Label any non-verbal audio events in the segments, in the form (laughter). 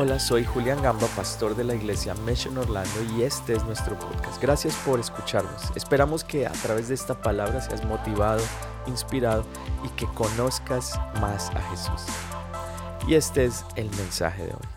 Hola, soy Julián Gamba, pastor de la iglesia Mission Orlando y este es nuestro podcast. Gracias por escucharnos. Esperamos que a través de esta palabra seas motivado, inspirado y que conozcas más a Jesús. Y este es el mensaje de hoy.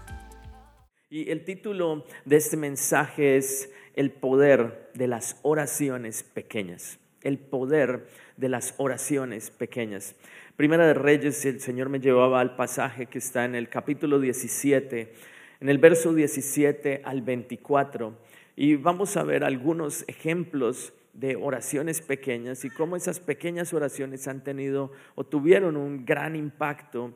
Y el título de este mensaje es El poder de las oraciones pequeñas. El poder de las oraciones pequeñas. Primera de Reyes, el Señor me llevaba al pasaje que está en el capítulo 17, en el verso 17 al 24, y vamos a ver algunos ejemplos de oraciones pequeñas y cómo esas pequeñas oraciones han tenido o tuvieron un gran impacto.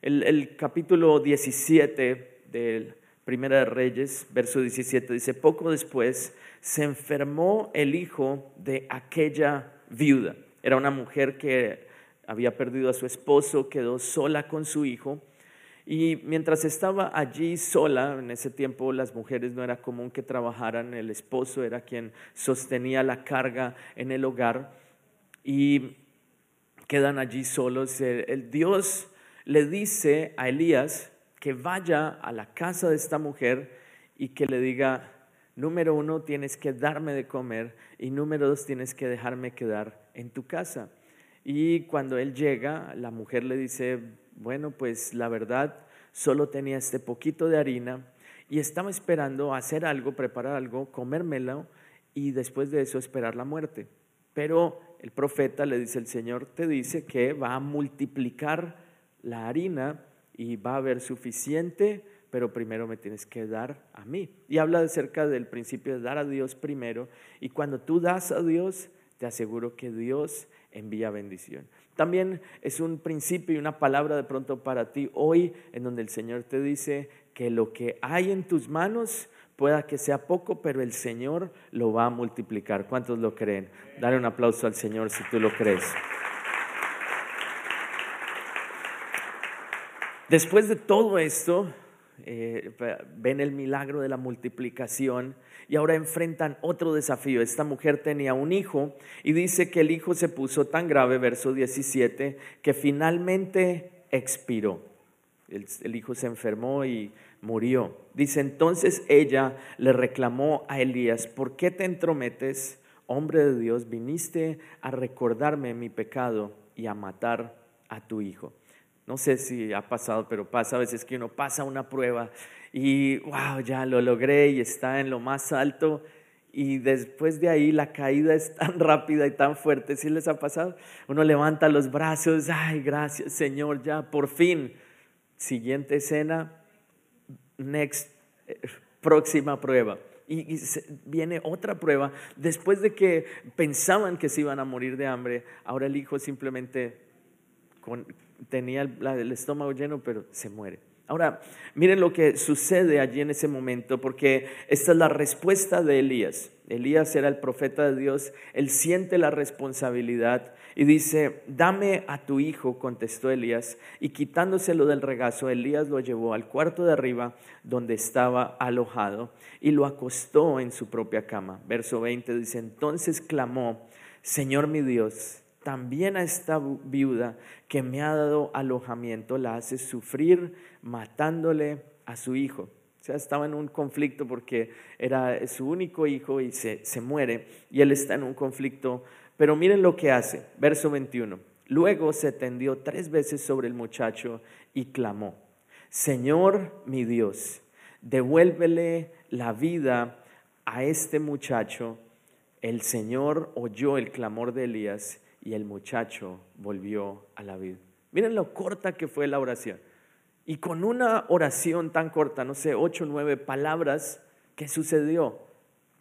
El, el capítulo 17 del Primera de Reyes, verso 17, dice, poco después se enfermó el hijo de aquella viuda. Era una mujer que había perdido a su esposo, quedó sola con su hijo. Y mientras estaba allí sola, en ese tiempo las mujeres no era común que trabajaran, el esposo era quien sostenía la carga en el hogar y quedan allí solos. El, Dios le dice a Elías que vaya a la casa de esta mujer y que le diga, número uno, tienes que darme de comer y número dos, tienes que dejarme quedar en tu casa. Y cuando él llega, la mujer le dice, bueno, pues la verdad, solo tenía este poquito de harina y estaba esperando hacer algo, preparar algo, comérmelo y después de eso esperar la muerte. Pero el profeta le dice, el Señor te dice que va a multiplicar la harina y va a haber suficiente, pero primero me tienes que dar a mí. Y habla acerca del principio de dar a Dios primero. Y cuando tú das a Dios, te aseguro que Dios envía bendición. También es un principio y una palabra de pronto para ti hoy en donde el Señor te dice que lo que hay en tus manos pueda que sea poco, pero el Señor lo va a multiplicar. ¿Cuántos lo creen? Dale un aplauso al Señor si tú lo crees. Después de todo esto, eh, ven el milagro de la multiplicación y ahora enfrentan otro desafío. Esta mujer tenía un hijo y dice que el hijo se puso tan grave, verso 17, que finalmente expiró. El, el hijo se enfermó y murió. Dice entonces ella le reclamó a Elías, ¿por qué te entrometes, hombre de Dios? Viniste a recordarme mi pecado y a matar a tu hijo. No sé si ha pasado, pero pasa a veces que uno pasa una prueba y, wow, ya lo logré y está en lo más alto y después de ahí la caída es tan (laughs) rápida y tan fuerte. ¿Sí les ha pasado? Uno levanta los brazos, ay, gracias Señor, ya por fin. Siguiente escena, next, eh, próxima prueba. Y, viene otra prueba. Después de que pensaban que se iban a morir de hambre, ahora el hijo simplemente tenía el, estómago lleno, pero se muere. Ahora, miren lo que sucede allí en ese momento, porque esta es la respuesta de Elías. Elías era el profeta de Dios, él siente la responsabilidad y dice, dame a tu hijo, contestó Elías, y quitándoselo del regazo, Elías lo llevó al cuarto de arriba donde estaba alojado y lo acostó en su propia cama. Verso 20 dice, entonces clamó, Señor mi Dios, también a esta viuda que me ha dado alojamiento la hace sufrir matándole a su hijo. O sea, estaba en un conflicto porque era su único hijo y se, se muere y él está en un conflicto. Pero miren lo que hace, verso 21. Luego se tendió tres veces sobre el muchacho y clamó, Señor mi Dios, devuélvele la vida a este muchacho. El Señor oyó el clamor de Elías y el muchacho volvió a la vida. Miren lo corta que fue la oración. Y con una oración tan corta, no sé, ocho o nueve palabras, ¿qué sucedió?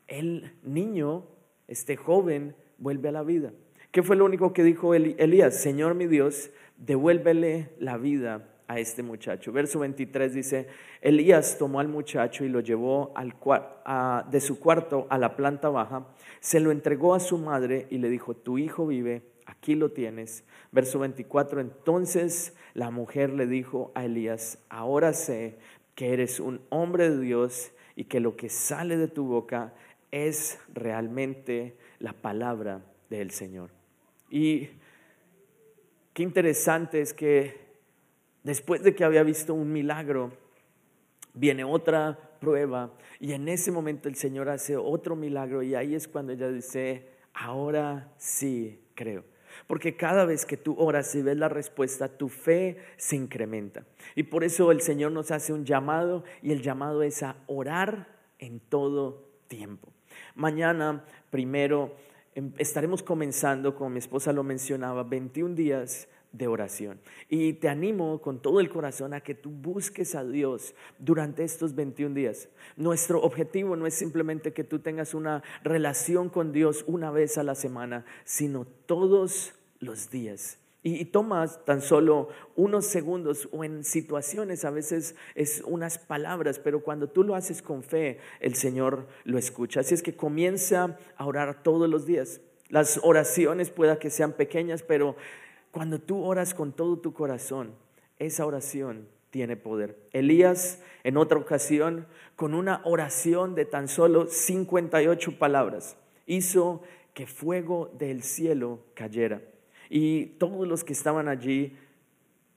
El niño, este joven, vuelve a la vida. ¿Qué fue lo único que dijo Elías? Señor mi Dios, devuélvele la vida a este muchacho. Verso 23 dice, Elías tomó al muchacho y lo llevó de su cuarto a la planta baja, se lo entregó a su madre y le dijo, tu hijo vive, aquí lo tienes. Verso 24, entonces la mujer le dijo a Elías, ahora sé que eres un hombre de Dios y que lo que sale de tu boca es realmente la palabra del Señor. Y qué interesante es que después de que había visto un milagro, viene otra prueba y en ese momento el Señor hace otro milagro y ahí es cuando ella dice, ahora sí creo. Porque cada vez que tú oras y ves la respuesta, tu fe se incrementa. Y por eso el Señor nos hace un llamado y el llamado es a orar en todo tiempo. Mañana, primero, em, estaremos comenzando, como mi esposa lo mencionaba, 21 días de oración. Y te animo con todo el corazón a que tú busques a Dios durante estos 21 días. Nuestro objetivo no es simplemente que tú tengas una relación con Dios una vez a la semana, sino todos los días. Y, tomas tan solo unos segundos o en situaciones a veces es unas palabras, pero cuando tú lo haces con fe, el Señor lo escucha. Así es que comienza a orar todos los días. Las oraciones pueda que sean pequeñas, pero cuando tú oras con todo tu corazón, esa oración tiene poder. Elías, en otra ocasión, con una oración de tan solo 58 palabras, hizo que fuego del cielo cayera. Y todos los que estaban allí,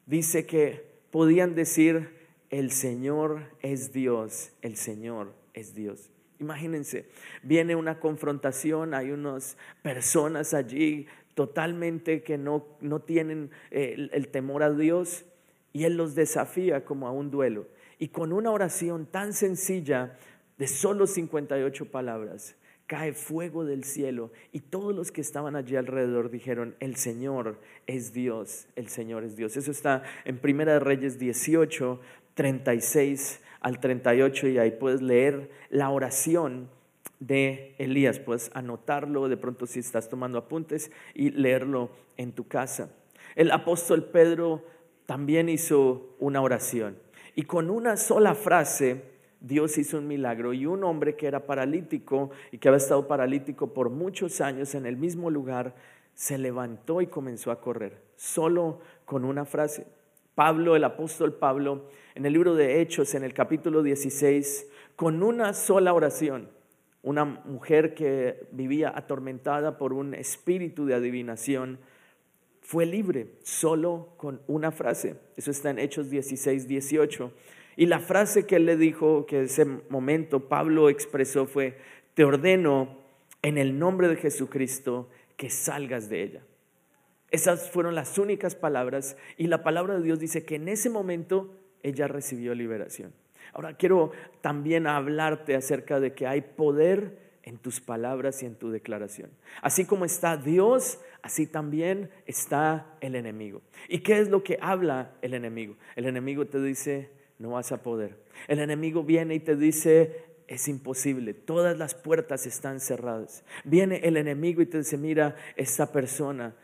dice que podían decir, el Señor es Dios, el Señor es Dios. Imagínense, viene una confrontación, hay unas personas allí totalmente que no, no tienen eh, el, temor a Dios y Él los desafía como a un duelo. Y con una oración tan sencilla de solo 58 palabras, cae fuego del cielo y todos los que estaban allí alrededor dijeron, el Señor es Dios, el Señor es Dios. Eso está en Primera de Reyes 18, 36 al 38 y ahí puedes leer la oración de Elías. Puedes anotarlo de pronto si estás tomando apuntes y leerlo en tu casa. El apóstol Pedro también hizo una oración y con una sola frase Dios hizo un milagro y un hombre que era paralítico y que había estado paralítico por muchos años en el mismo lugar se levantó y comenzó a correr, solo con una frase. Pablo, el apóstol Pablo, en el libro de Hechos, en el capítulo 16, con una sola oración, una mujer que vivía atormentada por un espíritu de adivinación, fue libre solo con una frase. Eso está en Hechos 16, 18. Y la frase que él le dijo, que ese momento Pablo expresó fue, te ordeno en el nombre de Jesucristo que salgas de ella. Esas fueron las únicas palabras y la palabra de Dios dice que en ese momento ella recibió liberación. Ahora quiero también hablarte acerca de que hay poder en tus palabras y en tu declaración. Así como está Dios, así también está el enemigo. ¿Y qué es lo que habla el enemigo? El enemigo te dice, no vas a poder. El enemigo viene y te dice, es imposible, todas las puertas están cerradas. Viene el enemigo y te dice, mira, esta persona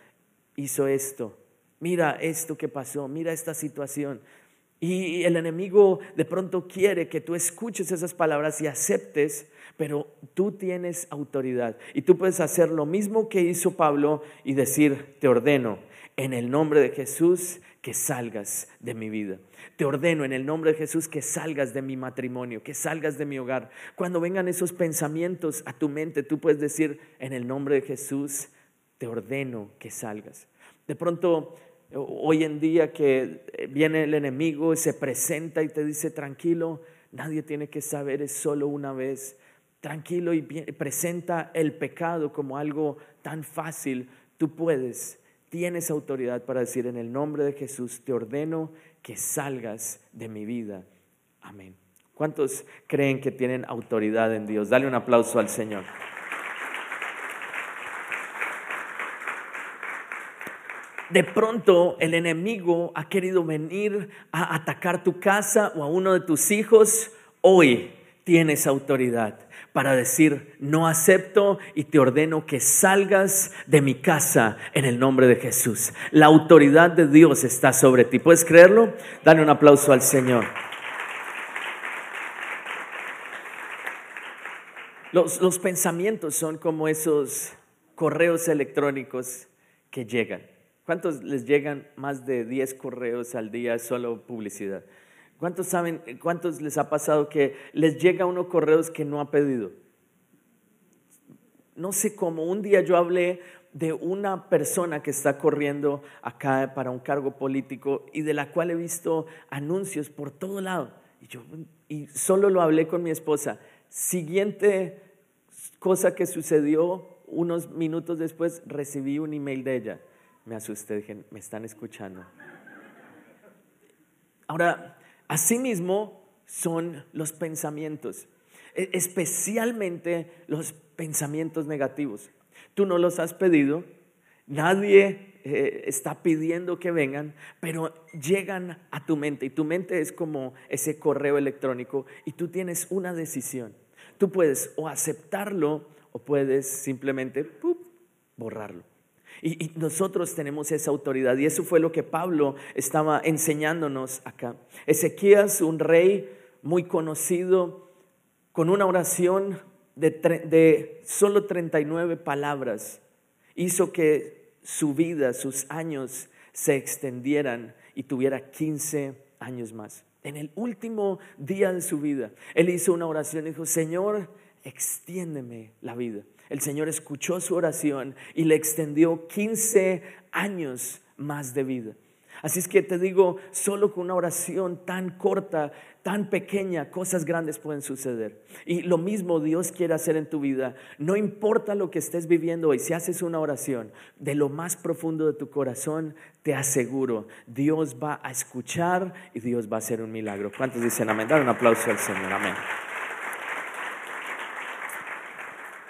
hizo esto, mira esto que pasó, mira esta situación. Y el enemigo de pronto quiere que tú escuches esas palabras y aceptes, pero tú tienes autoridad. Y tú puedes hacer lo mismo que hizo Pablo y decir, te ordeno, en el nombre de Jesús, que salgas de mi vida. Te ordeno en el nombre de Jesús que salgas de mi matrimonio, que salgas de mi hogar. Cuando vengan esos pensamientos a tu mente, tú puedes decir, en el nombre de Jesús, te ordeno que salgas. De pronto, hoy en día que viene el enemigo y se presenta y te dice, tranquilo, nadie tiene que saber, es solo una vez. Tranquilo y presenta el pecado como algo tan fácil. Tú puedes tienes autoridad para decir en el nombre de Jesús, te ordeno que salgas de mi vida. Amén. ¿Cuántos creen que tienen autoridad en Dios? Dale un aplauso al Señor. De pronto el enemigo ha querido venir a atacar tu casa o a uno de tus hijos. Hoy tienes autoridad para decir, no acepto y te ordeno que salgas de mi casa en el nombre de Jesús. La autoridad de Dios está sobre ti. ¿Puedes creerlo? Dale un aplauso al Señor. Los, los pensamientos son como esos correos electrónicos que llegan. ¿Cuántos les llegan más de 10 correos al día solo publicidad? ¿Cuántos saben, cuántos les ha pasado que les llega unos correos que no ha pedido? No sé cómo, un día yo hablé de una persona que está corriendo acá para un cargo político y de la cual he visto anuncios por todo lado. Y, yo, y solo lo hablé con mi esposa. Siguiente cosa que sucedió, unos minutos después recibí un email de ella. Me asusté, dije, me están escuchando. Ahora, asimismo son los pensamientos, e, especialmente los pensamientos negativos. Tú no los has pedido, nadie eh, está pidiendo que vengan, pero llegan a tu mente y tu mente es como ese correo electrónico y tú tienes una decisión. Tú puedes o aceptarlo o puedes simplemente borrarlo. Y, nosotros tenemos esa autoridad y eso fue lo que Pablo estaba enseñándonos acá. Ezequías, un rey muy conocido, con una oración de, de solo 39 palabras, hizo que su vida, sus años se extendieran y tuviera 15 años más. En el último día de su vida, él hizo una oración y dijo, Señor, extiéndeme la vida. El Señor escuchó su oración y le extendió 15 años más de vida. Así es que te digo, solo con una oración tan corta, tan pequeña, cosas grandes pueden suceder. Y lo mismo Dios quiere hacer en tu vida. No importa lo que estés viviendo hoy, si haces una oración de lo más profundo de tu corazón, te aseguro, Dios va a escuchar y Dios va a hacer un milagro. ¿Cuántos dicen amén? Dar un aplauso al Señor. Amén.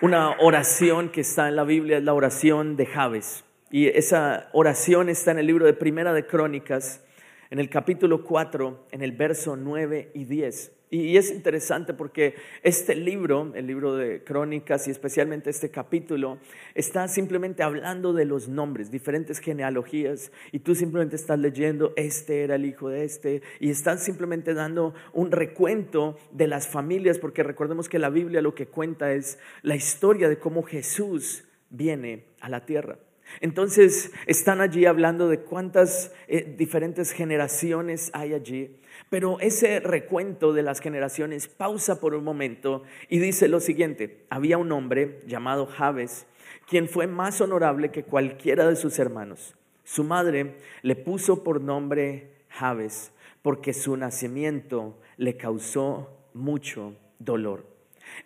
Una oración que está en la Biblia es la oración de Javes. Y esa oración está en el libro de Primera de Crónicas, en el capítulo 4, en el verso 9 y 10. Y es interesante porque este libro, el libro de Crónicas y especialmente este capítulo, está simplemente hablando de los nombres, diferentes genealogías, y tú simplemente estás leyendo, este era el hijo de este, y estás simplemente dando un recuento de las familias, porque recordemos que la Biblia lo que cuenta es la historia de cómo Jesús viene a la tierra. Entonces están allí hablando de cuántas eh, diferentes generaciones hay allí. Pero ese recuento de las generaciones pausa por un momento y dice lo siguiente, había un hombre llamado Javes, quien fue más honorable que cualquiera de sus hermanos. Su madre le puso por nombre Javes porque su nacimiento le causó mucho dolor.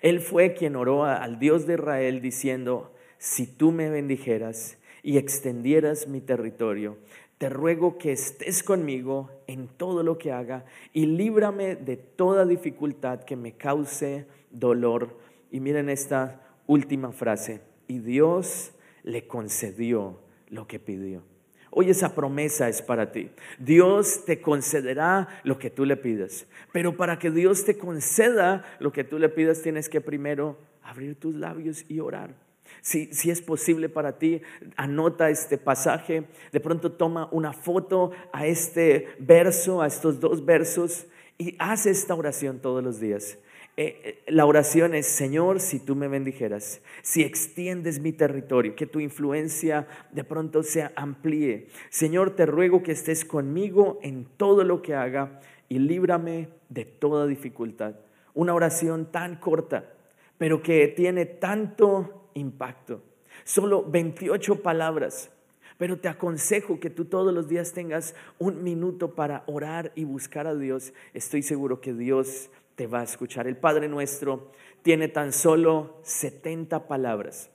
Él fue quien oró al Dios de Israel diciendo, si tú me bendijeras y extendieras mi territorio, te ruego que estés conmigo en todo lo que haga y líbrame de toda dificultad que me cause dolor. Y miren esta última frase, y Dios le concedió lo que pidió. Hoy esa promesa es para ti. Dios te concederá lo que tú le pidas. Pero para que Dios te conceda lo que tú le pidas, tienes que primero abrir tus labios y orar. Si, es posible para ti, anota este pasaje, de pronto toma una foto a este verso, a estos dos versos, y haz esta oración todos los días. Eh, eh, la oración es, Señor, si tú me bendijeras, si extiendes mi territorio, que tu influencia de pronto se amplíe. Señor, te ruego que estés conmigo en todo lo que haga y líbrame de toda dificultad. Una oración tan corta, pero que tiene tanto impacto. Solo 28 palabras, pero te aconsejo que tú todos los días tengas un minuto para orar y buscar a Dios. Estoy seguro que Dios te va a escuchar. El Padre nuestro tiene tan solo 70 palabras.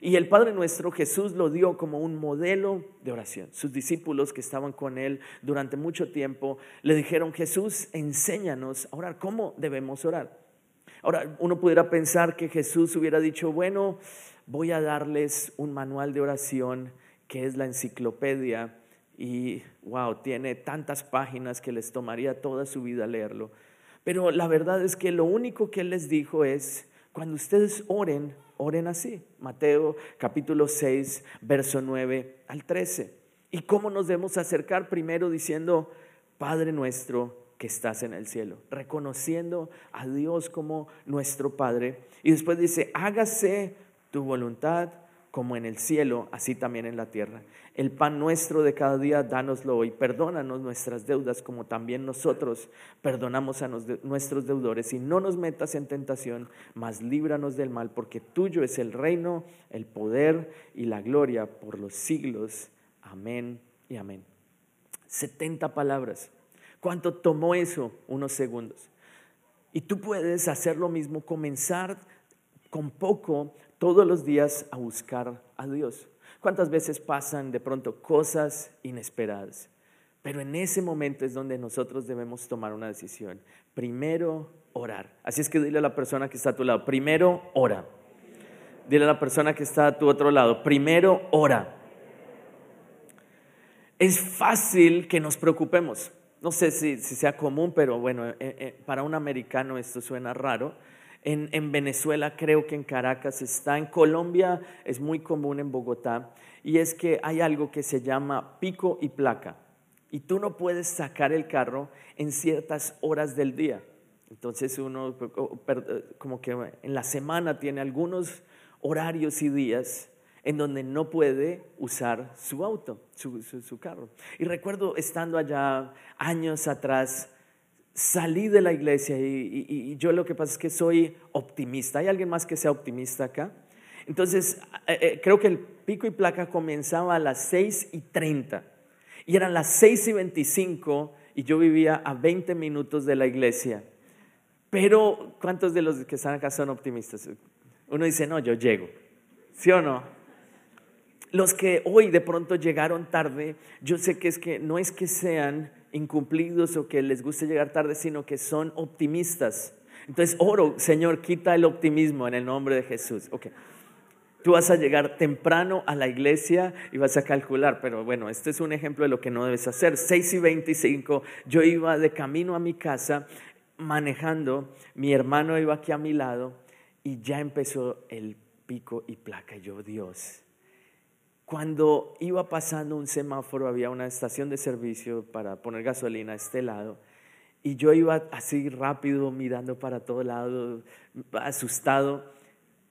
Y el Padre nuestro Jesús lo dio como un modelo de oración. Sus discípulos que estaban con él durante mucho tiempo le dijeron, Jesús, enséñanos a orar. ¿Cómo debemos orar? Ahora, uno pudiera pensar que Jesús hubiera dicho, bueno, voy a darles un manual de oración que es la enciclopedia y, wow, tiene tantas páginas que les tomaría toda su vida leerlo. Pero la verdad es que lo único que él les dijo es, cuando ustedes oren, oren así. Mateo capítulo 6, verso 9 al 13. ¿Y cómo nos debemos acercar? Primero diciendo, Padre nuestro que estás en el cielo, reconociendo a Dios como nuestro Padre. Y después dice, hágase tu voluntad como en el cielo, así también en la tierra. El pan nuestro de cada día, dánoslo hoy. Perdónanos nuestras deudas como también nosotros perdonamos a nuestros deudores. Y no nos metas en tentación, mas líbranos del mal, porque tuyo es el reino, el poder y la gloria por los siglos. Amén y amén. 70 palabras ¿Cuánto tomó eso? Unos segundos. Y tú puedes hacer lo mismo, comenzar con poco todos los días a buscar a Dios. ¿Cuántas veces pasan de pronto cosas inesperadas? Pero en ese momento es donde nosotros debemos tomar una decisión. Primero, orar. Así es que dile a la persona que está a tu lado, primero, ora. Dile a la persona que está a tu otro lado, primero, ora. Es fácil que nos preocupemos. No sé si, sea común, pero bueno, eh, eh, para un americano esto suena raro. En, en, Venezuela, creo que en Caracas está, en Colombia es muy común en Bogotá, y es que hay algo que se llama pico y placa y tú no puedes sacar el carro en ciertas horas del día. Entonces uno como que en la semana tiene algunos horarios y días en donde no puede usar su auto, su, carro. Y recuerdo estando allá años atrás, salí de la iglesia y, yo lo que pasa es que soy optimista. ¿Hay alguien más que sea optimista acá? Entonces, eh, eh, creo que el pico y placa comenzaba a las 6 y 30. Y eran las 6 y 25 y yo vivía a 20 minutos de la iglesia. Pero, ¿cuántos de los que están acá son optimistas? Uno dice, no, yo llego. ¿Sí o no? Los que hoy de pronto llegaron tarde, yo sé que es que no es que sean incumplidos o que les guste llegar tarde, sino que son optimistas. Entonces, oro, Señor, quita el optimismo en el nombre de Jesús. Okay. Tú vas a llegar temprano a la iglesia y vas a calcular, pero bueno, este es un ejemplo de lo que no debes hacer. 6 y 25, yo iba de camino a mi casa manejando, mi hermano iba aquí a mi lado y ya empezó el pico y placa. Yo, Dios, cuando iba pasando un semáforo, había una estación de servicio para poner gasolina a este lado. Y yo iba así rápido, mirando para todo lado, asustado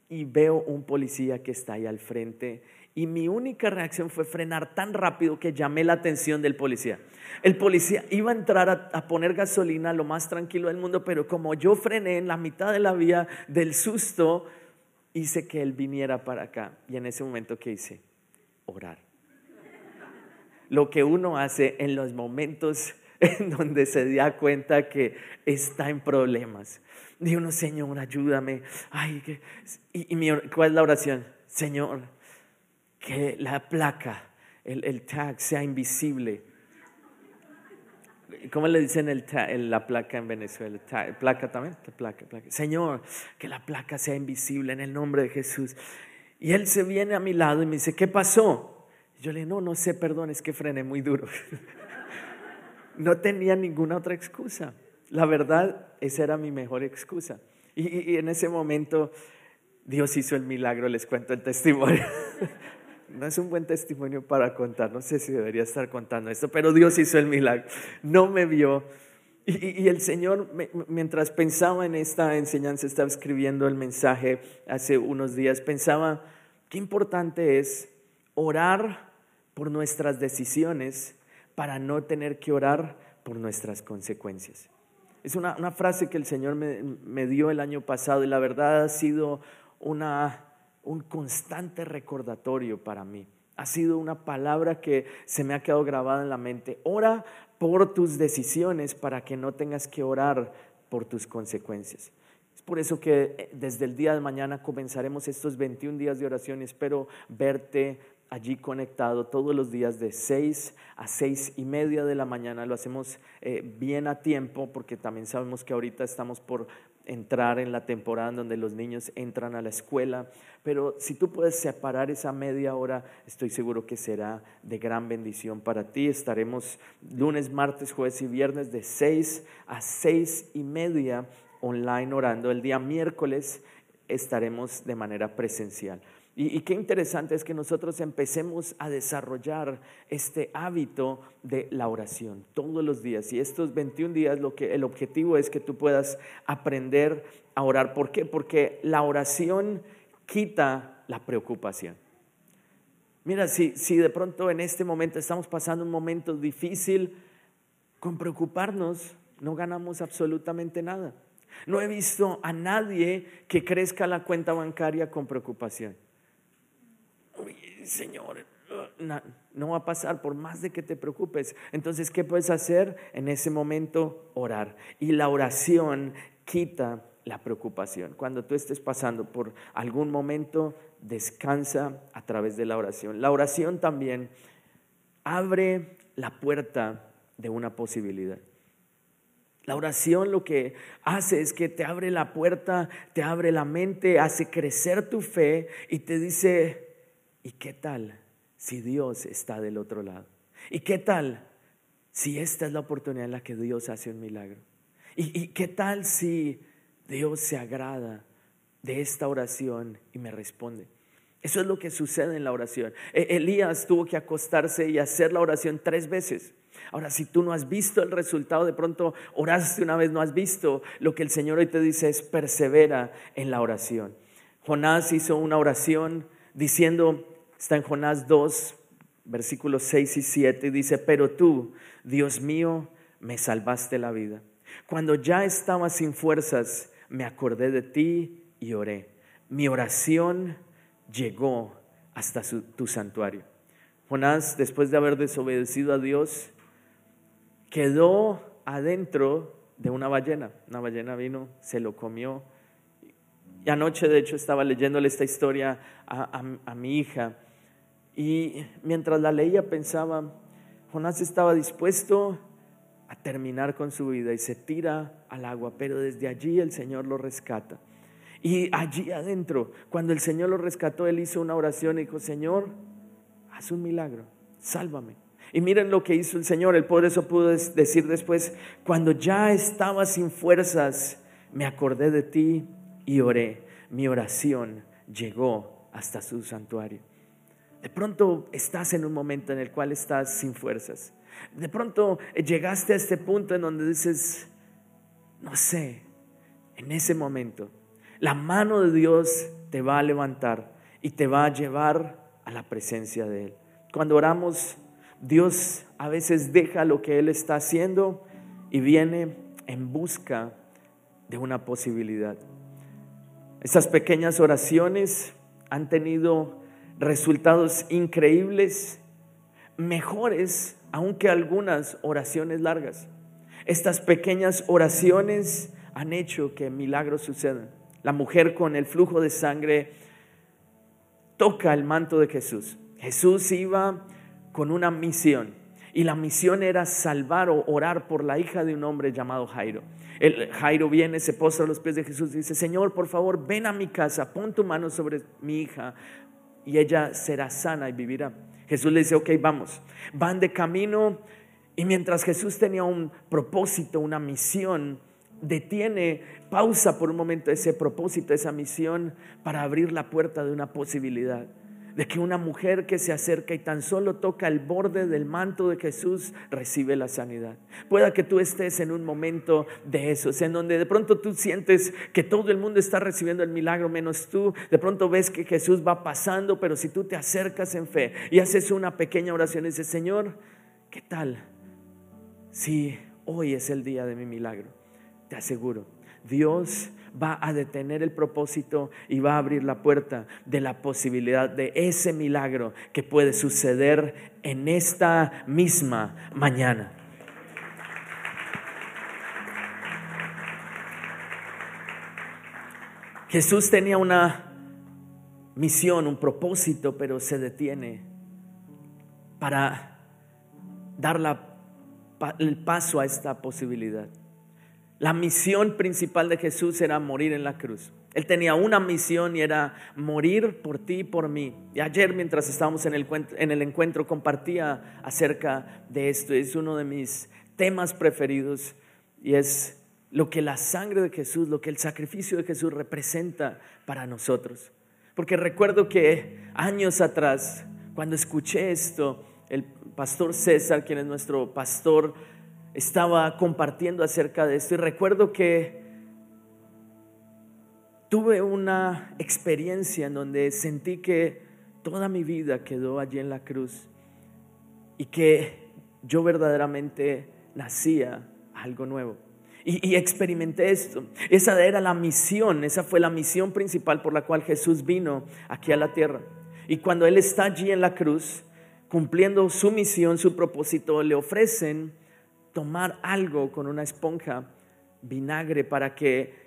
y veo un policía que está ahí al frente y mi única reacción fue frenar tan rápido que llamé la atención del policía. El policía iba a entrar a, poner gasolina lo más tranquilo del mundo, pero como yo frené en la mitad de la vía del susto, hice que él viniera para acá. Y en ese momento, ¿qué hice? Orar. Lo que uno hace en los momentos (laughs) en donde se da cuenta que está en problemas. Digo, no, Señor, ayúdame. Ay, y, mi, ¿cuál es la oración? Señor, que la placa, el, tag sea invisible. ¿Cómo le dicen el la placa en Venezuela? ¿Placa también? placa, placa? Señor, que la placa sea invisible en el nombre de Jesús. Y él se viene a mi lado y me dice, ¿qué pasó? Yo le digo, no, no sé, perdón, es que frené muy duro. (laughs) no tenía ninguna otra excusa. La verdad, esa era mi mejor excusa. Y, en ese momento Dios hizo el milagro, les cuento el testimonio. (laughs) No es un buen testimonio para contar, no sé si debería estar contando esto, pero Dios hizo el milagro. No me vio. Y, el Señor, mientras pensaba en esta enseñanza, estaba escribiendo el mensaje hace unos días, pensaba, qué importante es orar por nuestras decisiones para no tener que orar por nuestras consecuencias. Es una, frase que el Señor me, dio el año pasado y la verdad ha sido una, un constante recordatorio para mí. Ha sido una palabra que se me ha quedado grabada en la mente. Ora por tus decisiones para que no tengas que orar por tus consecuencias. Por eso que eh, desde el día de mañana comenzaremos estos 21 días de oración espero verte allí conectado todos los días de 6 a 6 y media de la mañana. Lo hacemos eh, bien a tiempo porque también sabemos que ahorita estamos por entrar en la temporada en donde los niños entran a la escuela. Pero si tú puedes separar esa media hora, estoy seguro que será de gran bendición para ti. Estaremos lunes, martes, jueves y viernes de 6 a 6 y media online orando. El día miércoles estaremos de manera presencial. Y, qué interesante es que nosotros empecemos a desarrollar este hábito de la oración todos los días. Y estos 21 días lo que el objetivo es que tú puedas aprender a orar. ¿Por qué? Porque la oración quita la preocupación. Mira, si, si de pronto en este momento estamos pasando un momento difícil, con preocuparnos no ganamos absolutamente nada. No he visto a nadie que crezca la cuenta bancaria con preocupación. Señor, no va a pasar por más de que te preocupes. Entonces, ¿qué puedes hacer? En ese momento, orar. Y la oración quita la preocupación. Cuando tú estés pasando por algún momento, descansa a través de la oración. La oración también abre la puerta de una posibilidad. La oración lo que hace es que te abre la puerta, te abre la mente, hace crecer tu fe y te dice, ¿y qué tal si Dios está del otro lado? ¿Y qué tal si esta es la oportunidad en la que Dios hace un milagro? ¿Y, qué tal si Dios se agrada de esta oración y me responde? Eso es lo que sucede en la oración. E, Elías tuvo que acostarse y hacer la oración tres veces. Ahora, si tú no has visto el resultado, de pronto oraste una vez, no has visto, lo que el Señor hoy te dice es persevera en la oración. Jonás hizo una oración diciendo, está en Jonás 2, versículos 6 y 7, y dice, pero tú, Dios mío, me salvaste la vida. Cuando ya estaba sin fuerzas, me acordé de ti y oré. Mi oración llegó hasta tu santuario. Jonás, después de haber desobedecido a Dios, quedó adentro de una ballena. Una ballena vino, se lo comió. Y anoche, de hecho, estaba leyéndole esta historia a, a mi hija. Y mientras la leía pensaba, Jonás estaba dispuesto a terminar con su vida y se tira al agua, pero desde allí el Señor lo rescata. Y allí adentro, cuando el Señor lo rescató, él hizo una oración y dijo, Señor, haz un milagro, sálvame. Y miren lo que hizo el Señor. El por eso pudo decir después, cuando ya estaba sin fuerzas, me acordé de ti y oré. Mi oración llegó hasta su santuario. De pronto estás en un momento en el cual estás sin fuerzas. De pronto llegaste a este punto en donde dices, no sé, en ese momento, la mano de Dios te va a levantar y te va a llevar a la presencia de Él. Cuando oramos, Dios a veces deja lo que Él está haciendo y viene en busca de una posibilidad. Estas pequeñas oraciones han tenido resultados increíbles, mejores aunque algunas oraciones largas. Estas pequeñas oraciones han hecho que milagros sucedan. La mujer con el flujo de sangre toca el manto de Jesús. Jesús iba con una misión. Y la misión era salvar o orar por la hija de un hombre llamado Jairo. El, Jairo viene, se postra a los pies de Jesús y dice, Señor, por favor, ven a mi casa, pon tu mano sobre mi hija y ella será sana y vivirá. Jesús le dice, ok, vamos. Van de camino y mientras Jesús tenía un propósito, una misión, detiene, pausa por un momento ese propósito, esa misión para abrir la puerta de una posibilidad de que una mujer que se acerca y tan solo toca el borde del manto de Jesús recibe la sanidad. Pueda que tú estés en un momento de eso, en donde de pronto tú sientes que todo el mundo está recibiendo el milagro menos tú. De pronto ves que Jesús va pasando, pero si tú te acercas en fe y haces una pequeña oración y dices, Señor, ¿qué tal si hoy es el día de mi milagro? Te aseguro, Dios va a detener el propósito y va a abrir la puerta de la posibilidad de ese milagro que puede suceder en esta misma mañana. Jesús tenía una misión, un propósito, pero se detiene para dar el paso a esta posibilidad. La misión principal de Jesús era morir en la cruz. Él tenía una misión y era morir por ti y por mí. Y ayer mientras estábamos en el, en el encuentro compartía acerca de esto. Es uno de mis temas preferidos y es lo que la sangre de Jesús, lo que el sacrificio de Jesús representa para nosotros. Porque recuerdo que años atrás, cuando escuché esto, el pastor César, quien es nuestro pastor, estaba compartiendo acerca de esto y recuerdo que tuve una experiencia en donde sentí que toda mi vida quedó allí en la cruz y que yo verdaderamente nacía algo nuevo. Y, experimenté esto. Esa era la misión, esa fue la misión principal por la cual Jesús vino aquí a la tierra. Y cuando Él está allí en la cruz, cumpliendo su misión, su propósito, le ofrecen tomar algo con una esponja, vinagre, para que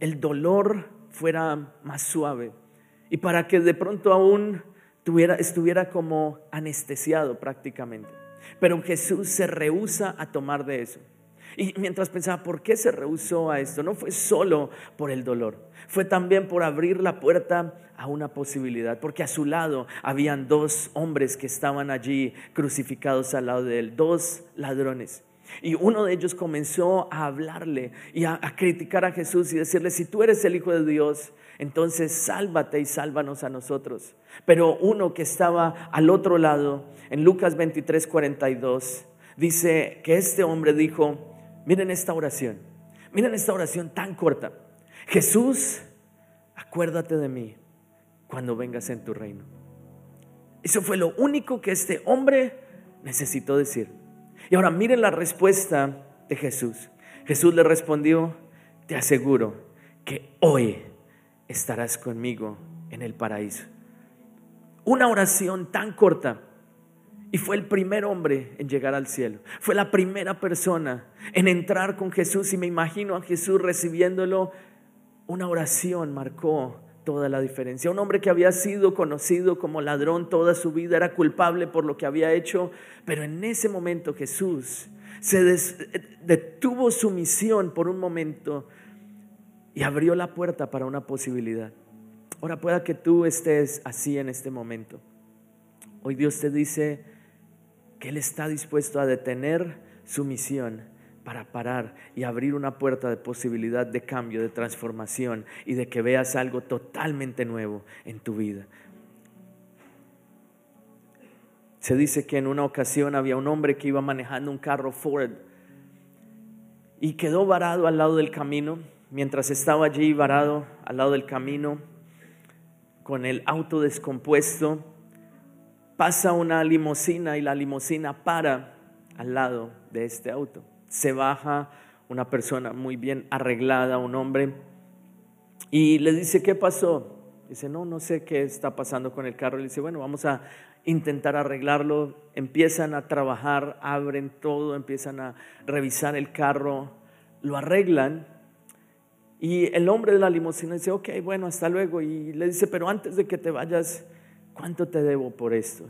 el dolor fuera más suave y para que de pronto aún tuviera, estuviera como anestesiado prácticamente. Pero Jesús se rehúsa a tomar de eso. Y mientras pensaba, ¿por qué se rehusó a esto? No fue solo por el dolor, fue también por abrir la puerta a una posibilidad, porque a su lado habían dos hombres que estaban allí crucificados al lado de él, dos ladrones. Y uno de ellos comenzó a hablarle y a, criticar a Jesús y decirle, si tú eres el Hijo de Dios, entonces sálvate y sálvanos a nosotros. Pero uno que estaba al otro lado, en Lucas 23, 42, dice que este hombre dijo, miren esta oración, miren esta oración tan corta. Jesús, acuérdate de mí cuando vengas en tu reino. Eso fue lo único que este hombre necesitó decir. Y ahora miren la respuesta de Jesús. Jesús le respondió, te aseguro que hoy estarás conmigo en el paraíso. Una oración tan corta. Y fue el primer hombre en llegar al cielo. Fue la primera persona en entrar con Jesús. Y me imagino a Jesús recibiéndolo. Una oración marcó toda la diferencia. Un hombre que había sido conocido como ladrón toda su vida, era culpable por lo que había hecho, pero en ese momento Jesús se detuvo su misión por un momento y abrió la puerta para una posibilidad. Ahora pueda que tú estés así en este momento. Hoy Dios te dice que Él está dispuesto a detener su misión para parar y abrir una puerta de posibilidad de cambio, de transformación y de que veas algo totalmente nuevo en tu vida. Se dice que en una ocasión había un hombre que iba manejando un carro Ford y quedó varado al lado del camino. Mientras estaba allí varado al lado del camino con el auto descompuesto, pasa una limusina y la limusina para al lado de este auto se baja una persona muy bien arreglada, un hombre, y le dice, ¿qué pasó? Dice, no, no sé qué está pasando con el carro. Le dice, bueno, vamos a intentar arreglarlo. Empiezan a trabajar, abren todo, empiezan a revisar el carro, lo arreglan. Y el hombre de la limusina dice, ok, bueno, hasta luego. Y le dice, pero antes de que te vayas, ¿cuánto te debo por esto?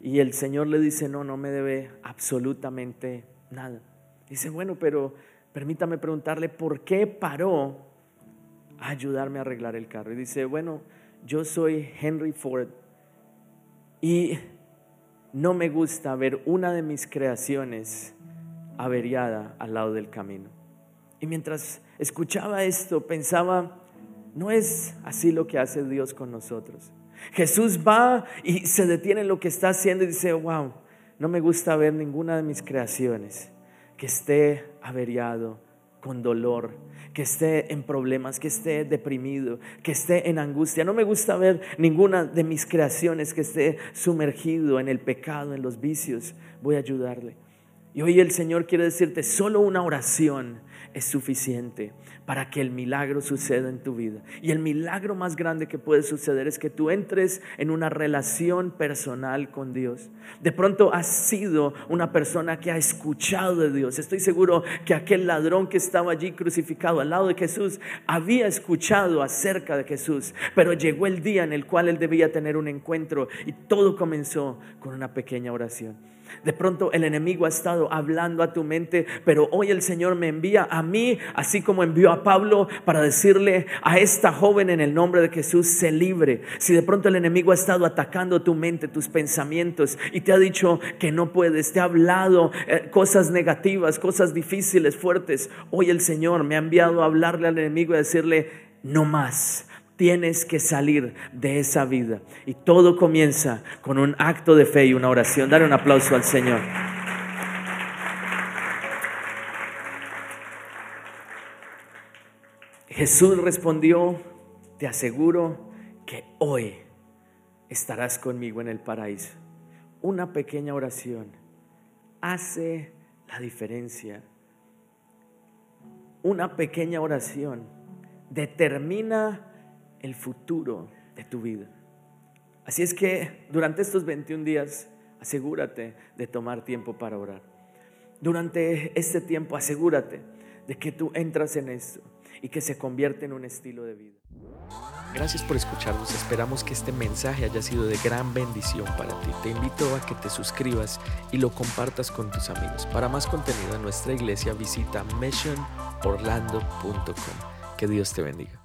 Y el Señor le dice, no, no me debe absolutamente nada. Dice, bueno, pero permítame preguntarle por qué paró a ayudarme a arreglar el carro. Y dice, bueno, yo soy Henry Ford y no me gusta ver una de mis creaciones averiada al lado del camino. Y mientras escuchaba esto, pensaba, no es así lo que hace Dios con nosotros. Jesús va y se detiene en lo que está haciendo y dice, wow, no me gusta ver ninguna de mis creaciones que esté averiado, con dolor, que esté en problemas, que esté deprimido, que esté en angustia. No me gusta ver ninguna de mis creaciones que esté sumergido en el pecado, en los vicios. Voy a ayudarle. Y hoy el Señor quiere decirte, solo una oración es suficiente para que el milagro suceda en tu vida. Y el milagro más grande que puede suceder es que tú entres en una relación personal con Dios. De pronto has sido una persona que ha escuchado de Dios. Estoy seguro que aquel ladrón que estaba allí crucificado al lado de Jesús había escuchado acerca de Jesús, pero llegó el día en el cual él debía tener un encuentro y todo comenzó con una pequeña oración. De pronto el enemigo ha estado hablando a tu mente, pero hoy el Señor me envía a mí, así como envió a Pablo, para decirle a esta joven en el nombre de Jesús, se libre. Si de pronto el enemigo ha estado atacando tu mente, tus pensamientos, y te ha dicho que no puedes, te ha hablado eh, cosas negativas, cosas difíciles, fuertes, hoy el Señor me ha enviado a hablarle al enemigo y a decirle, no más tienes que salir de esa vida. Y todo comienza con un acto de fe y una oración. Dale un aplauso al Señor. Jesús respondió, te aseguro que hoy estarás conmigo en el paraíso. Una pequeña oración hace la diferencia. Una pequeña oración determina el futuro de tu vida. Así es que durante estos 21 días asegúrate de tomar tiempo para orar. Durante este tiempo asegúrate de que tú entras en esto y que se convierte en un estilo de vida. Gracias por escucharnos. Esperamos que este mensaje haya sido de gran bendición para ti. Te invito a que te suscribas y lo compartas con tus amigos. Para más contenido en nuestra iglesia visita missionorlando.com. Que Dios te bendiga.